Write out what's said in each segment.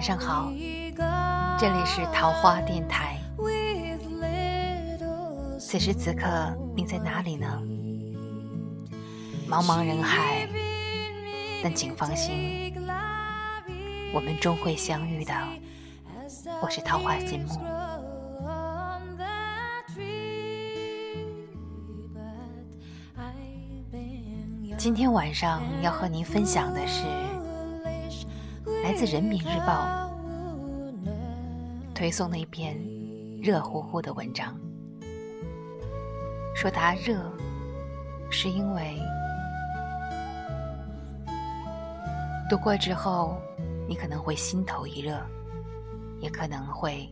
晚上好，这里是桃花电台。此时此刻，你在哪里呢？茫茫人海，但请放心，我们终会相遇的。我是桃花心木。今天晚上要和您分享的是来自《人民日报》推送那篇热乎乎的文章，说它热，是因为读过之后，你可能会心头一热。也可能会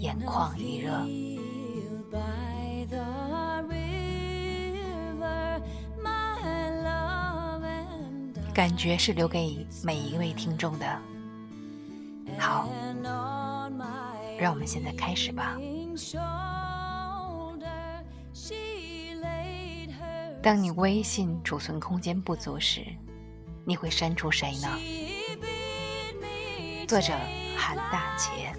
眼眶一热，感觉是留给每一位听众的。好，让我们现在开始吧。当你微信储存空间不足时，你会删除谁呢？作者。韩大钱。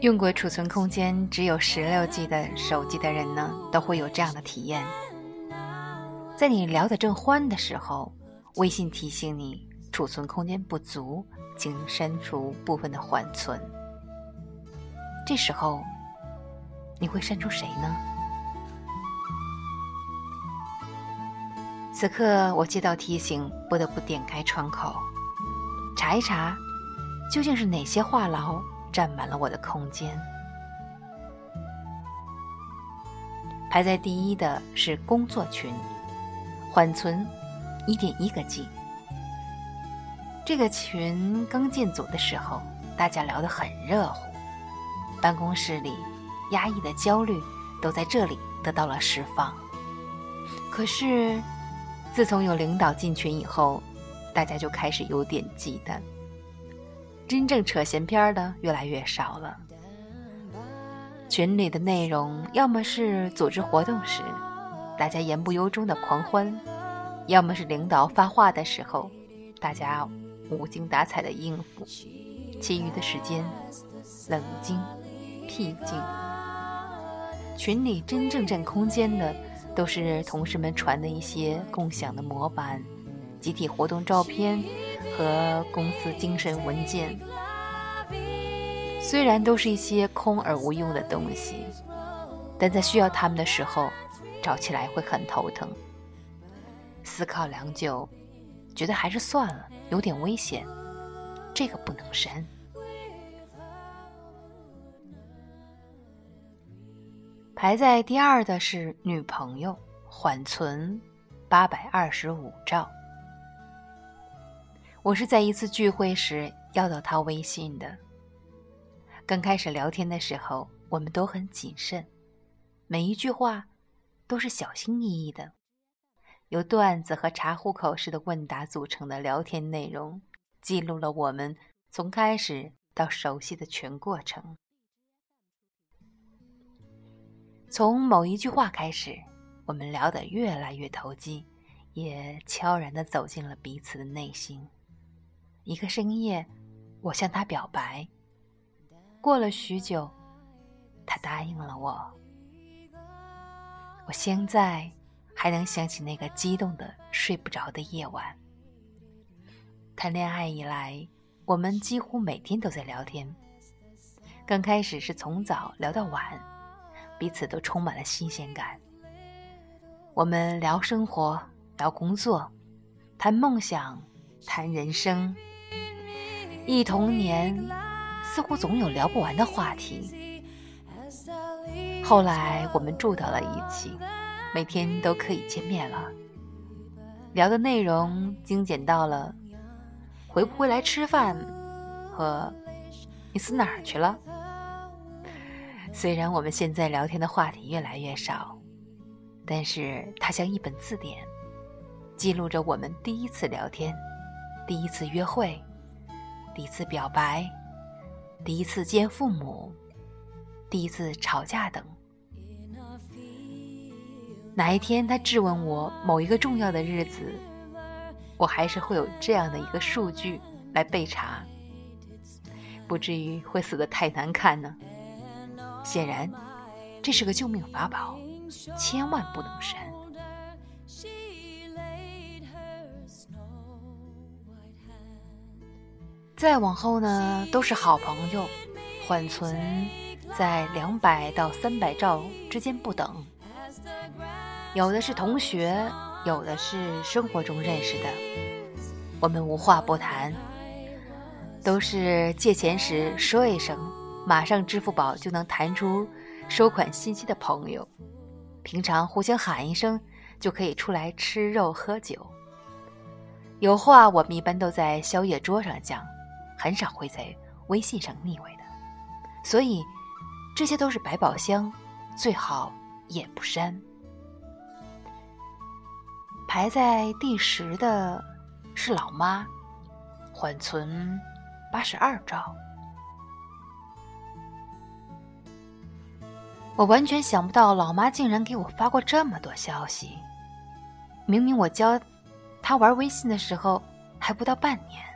用过储存空间只有十六 G 的手机的人呢，都会有这样的体验：在你聊得正欢的时候，微信提醒你储存空间不足，请删除部分的缓存。这时候，你会删除谁呢？此刻我接到提醒，不得不点开窗口，查一查，究竟是哪些话痨占满了我的空间。排在第一的是工作群，缓存一点一个 G。这个群刚建组的时候，大家聊得很热乎，办公室里压抑的焦虑都在这里得到了释放。可是。自从有领导进群以后，大家就开始有点忌惮，真正扯闲篇的越来越少了。群里的内容要么是组织活动时大家言不由衷的狂欢，要么是领导发话的时候大家无精打采的应付，其余的时间冷静僻静。群里真正占空间的。都是同事们传的一些共享的模板、集体活动照片和公司精神文件。虽然都是一些空而无用的东西，但在需要他们的时候，找起来会很头疼。思考良久，觉得还是算了，有点危险，这个不能删。排在第二的是女朋友，缓存八百二十五兆。我是在一次聚会时要到他微信的。刚开始聊天的时候，我们都很谨慎，每一句话都是小心翼翼的，由段子和查户口式的问答组成的聊天内容，记录了我们从开始到熟悉的全过程。从某一句话开始，我们聊得越来越投机，也悄然地走进了彼此的内心。一个深夜，我向他表白。过了许久，他答应了我。我现在还能想起那个激动的睡不着的夜晚。谈恋爱以来，我们几乎每天都在聊天。刚开始是从早聊到晚。彼此都充满了新鲜感。我们聊生活，聊工作，谈梦想，谈人生。忆童年，似乎总有聊不完的话题。后来我们住到了一起，每天都可以见面了。聊的内容精简到了回不回来吃饭和你死哪儿去了。虽然我们现在聊天的话题越来越少，但是它像一本字典，记录着我们第一次聊天、第一次约会、第一次表白、第一次见父母、第一次吵架等。哪一天他质问我某一个重要的日子，我还是会有这样的一个数据来备查，不至于会死得太难看呢。显然，这是个救命法宝，千万不能删。再往后呢，都是好朋友，缓存在两百到三百兆之间不等。有的是同学，有的是生活中认识的，我们无话不谈，都是借钱时说一声，马上支付宝就能弹出收款信息的朋友。平常互相喊一声，就可以出来吃肉喝酒。有话我们一般都在宵夜桌上讲，很少会在微信上腻歪的。所以，这些都是百宝箱，最好也不删。排在第十的是老妈，缓存八十二兆。我完全想不到老妈竟然给我发过这么多消息。明明我教她玩微信的时候还不到半年。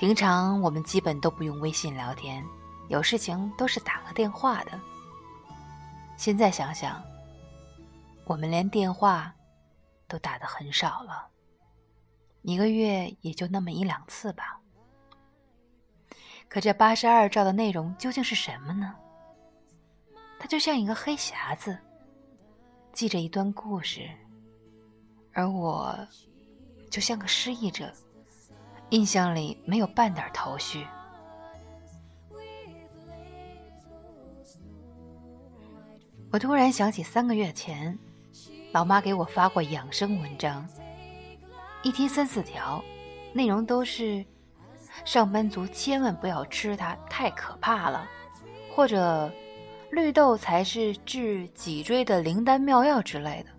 平常我们基本都不用微信聊天，有事情都是打个电话的。现在想想，我们连电话。都打的很少了，一个月也就那么一两次吧。可这八十二兆的内容究竟是什么呢？它就像一个黑匣子，记着一段故事，而我就像个失忆者，印象里没有半点头绪。我突然想起三个月前。老妈给我发过养生文章，一天三四条，内容都是上班族千万不要吃它，太可怕了，或者绿豆才是治脊椎的灵丹妙药之类的。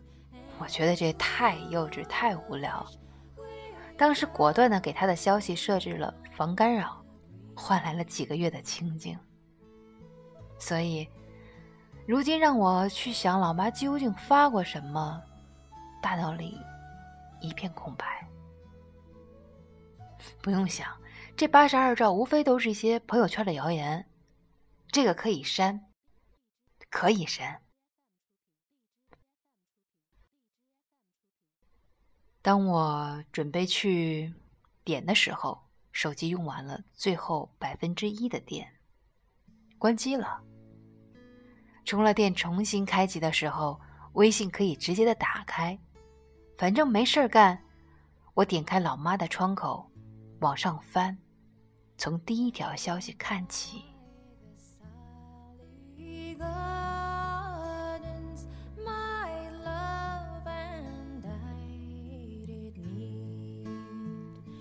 我觉得这太幼稚，太无聊。当时果断的给他的消息设置了防干扰，换来了几个月的清静。所以。如今让我去想老妈究竟发过什么，大脑里一片空白。不用想，这八十二兆无非都是一些朋友圈的谣言，这个可以删，可以删。当我准备去点的时候，手机用完了最后百分之一的电，关机了。充了电，重新开机的时候，微信可以直接的打开。反正没事儿干，我点开老妈的窗口，往上翻，从第一条消息看起。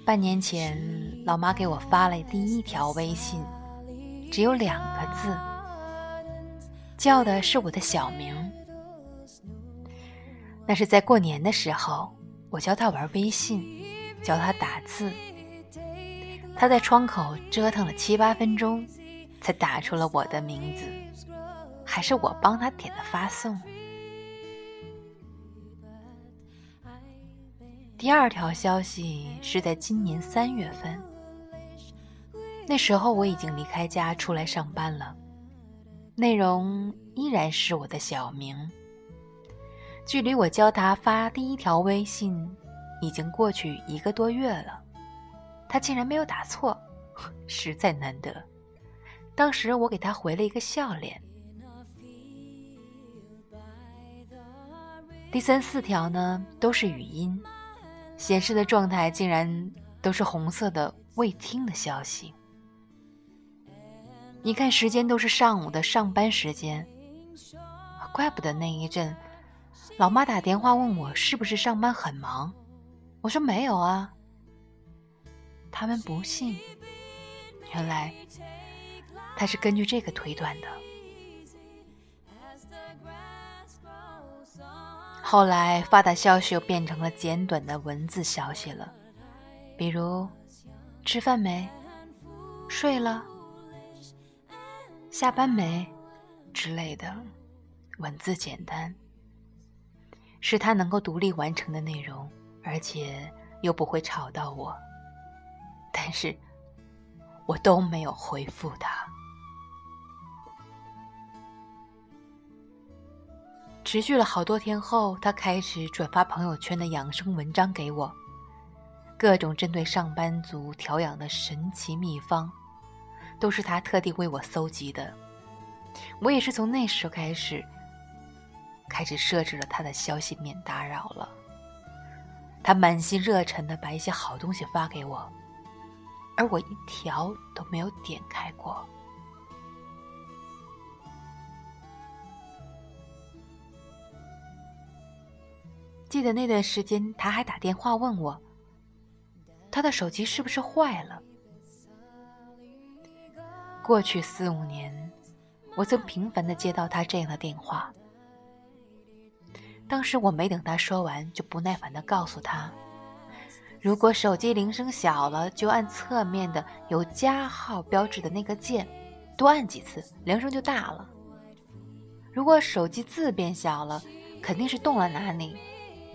半年前，老妈给我发了第一条微信，只有两个字。叫的是我的小名，那是在过年的时候，我教他玩微信，教他打字。他在窗口折腾了七八分钟，才打出了我的名字，还是我帮他点的发送。第二条消息是在今年三月份，那时候我已经离开家出来上班了。内容依然是我的小名。距离我教他发第一条微信，已经过去一个多月了，他竟然没有打错，实在难得。当时我给他回了一个笑脸。第三四条呢，都是语音，显示的状态竟然都是红色的未听的消息。你看，时间都是上午的上班时间，怪不得那一阵，老妈打电话问我是不是上班很忙，我说没有啊。他们不信，原来他是根据这个推断的。后来发的消息又变成了简短的文字消息了，比如“吃饭没？睡了？下班没？”之类的，文字简单，是他能够独立完成的内容，而且又不会吵到我。但是，我都没有回复他。持续了好多天后，他开始转发朋友圈的养生文章给我，各种针对上班族调养的神奇秘方，都是他特地为我搜集的。我也是从那时候开始，开始设置了他的消息免打扰了。他满心热忱的把一些好东西发给我，而我一条都没有点开过。记得那段时间，他还打电话问我，他的手机是不是坏了。过去四五年，我曾频繁的接到他这样的电话。当时我没等他说完，就不耐烦的告诉他，如果手机铃声小了，就按侧面的有加号标志的那个键，多按几次，铃声就大了。如果手机字变小了，肯定是动了哪里。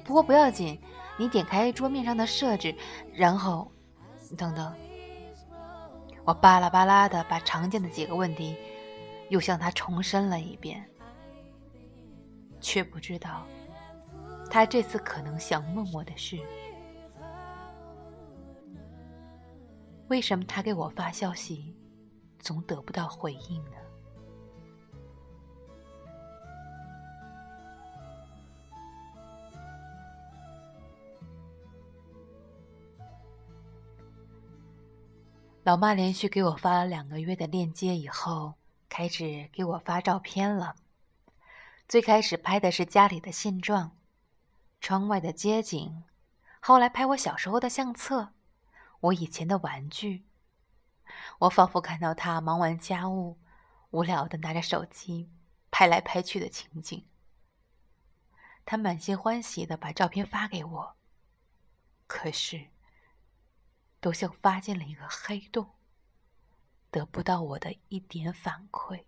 不过不要紧，你点开桌面上的设置，然后，等等，我巴拉巴拉的把常见的几个问题又向他重申了一遍，却不知道他这次可能想问我的是：为什么他给我发消息总得不到回应呢？老妈连续给我发了两个月的链接以后，开始给我发照片了。最开始拍的是家里的现状，窗外的街景；后来拍我小时候的相册，我以前的玩具。我仿佛看到他忙完家务，无聊的拿着手机拍来拍去的情景。他满心欢喜的把照片发给我，可是。都像发进了一个黑洞，得不到我的一点反馈。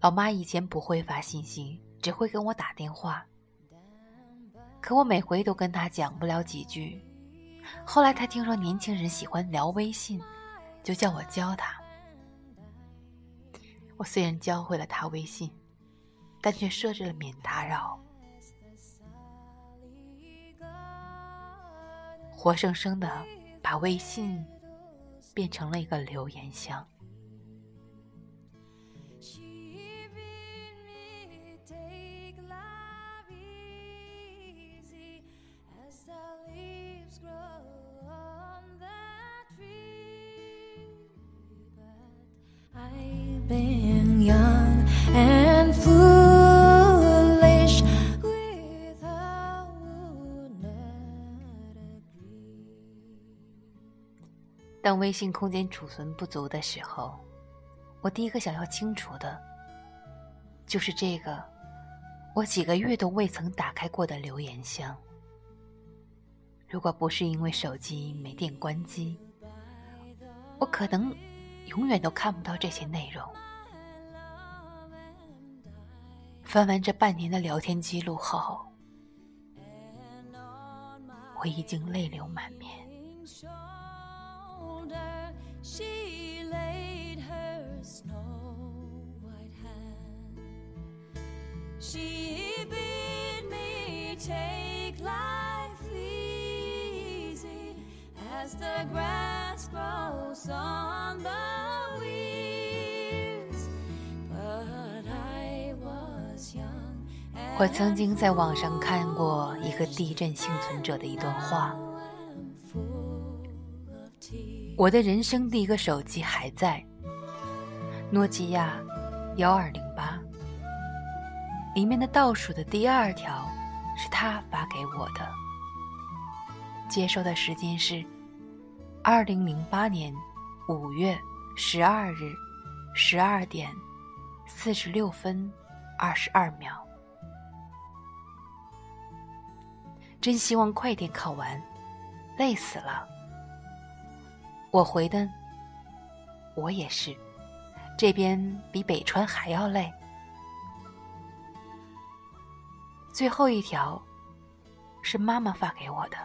老妈以前不会发信息，只会跟我打电话，可我每回都跟她讲不了几句。后来她听说年轻人喜欢聊微信，就叫我教她。我虽然教会了他微信，但却设置了免打扰，活生生的把微信变成了一个留言箱。当微信空间储存不足的时候，我第一个想要清除的，就是这个我几个月都未曾打开过的留言箱。如果不是因为手机没电关机，我可能永远都看不到这些内容。翻完这半年的聊天记录后，我已经泪流满面。我曾经在网上看过一个地震幸存者的一段话：我的人生第一个手机还在，诺基亚幺二零八，里面的倒数的第二条是他发给我的，接收的时间是二零零八年五月十二日十二点四十六分二十二秒。真希望快点考完，累死了。我回的，我也是，这边比北川还要累。最后一条是妈妈发给我的。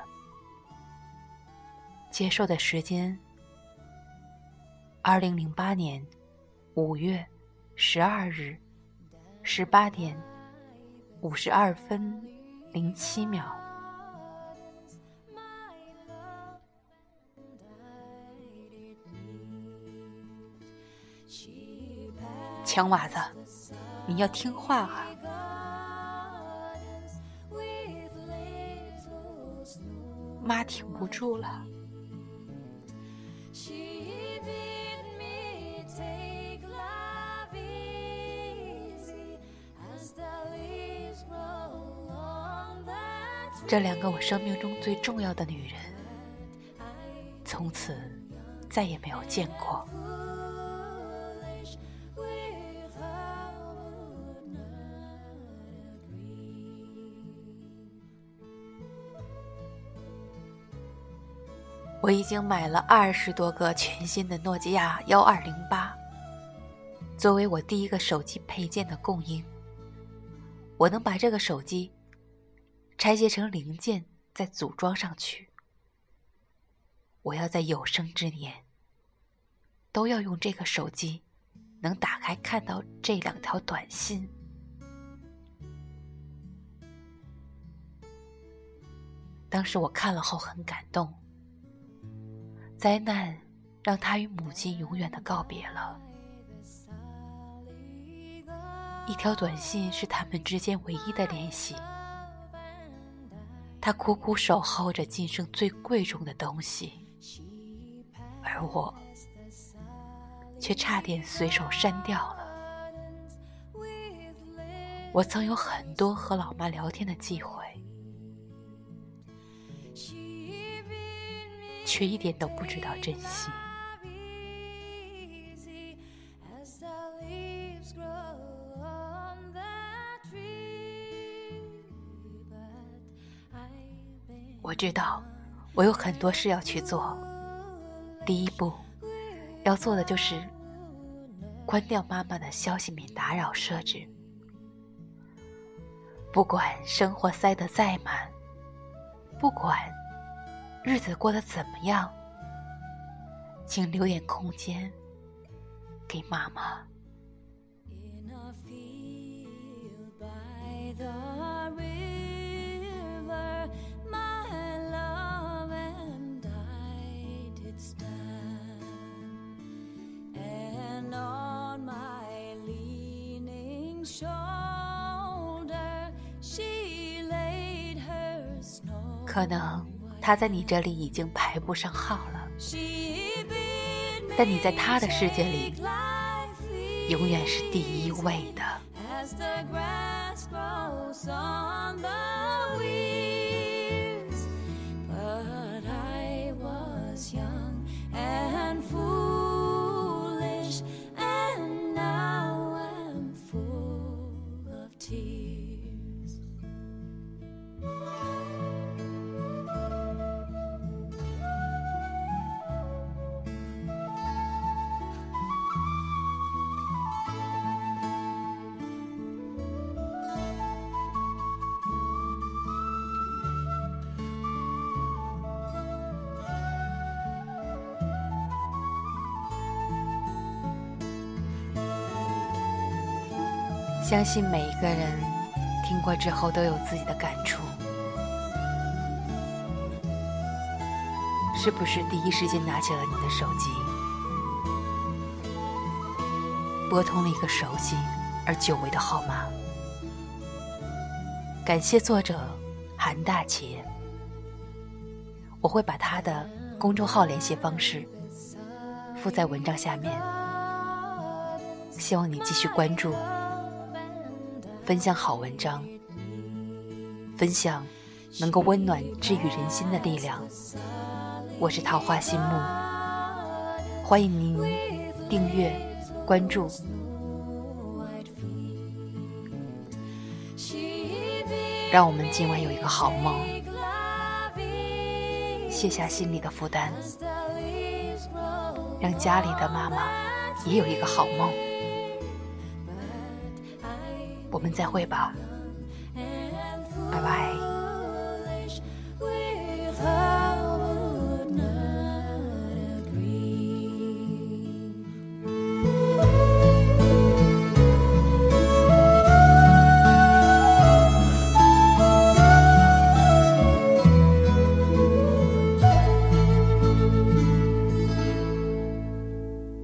接受的时间：二零零八年五月十二日十八点五十二分零七秒。强娃子，你要听话啊！妈挺不住了。这两个我生命中最重要的女人，从此再也没有见过。我已经买了二十多个全新的诺基亚幺二零八，作为我第一个手机配件的供应。我能把这个手机。拆卸成零件，再组装上去。我要在有生之年，都要用这个手机，能打开看到这两条短信。当时我看了后很感动。灾难让他与母亲永远的告别了。一条短信是他们之间唯一的联系。他苦苦守候着今生最贵重的东西，而我却差点随手删掉了。我曾有很多和老妈聊天的机会，却一点都不知道珍惜。我知道，我有很多事要去做。第一步，要做的就是关掉妈妈的消息免打扰设置。不管生活塞得再满，不管日子过得怎么样，请留点空间给妈妈。可能他在你这里已经排不上号了，但你在他的世界里永远是第一位的。相信每一个人听过之后都有自己的感触，是不是第一时间拿起了你的手机，拨通了一个熟悉而久违的号码？感谢作者韩大姐，我会把他的公众号联系方式附在文章下面，希望你继续关注。分享好文章，分享能够温暖治愈人心的力量。我是桃花心木，欢迎您订阅、关注。让我们今晚有一个好梦，卸下心里的负担，让家里的妈妈也有一个好梦。我们再会吧，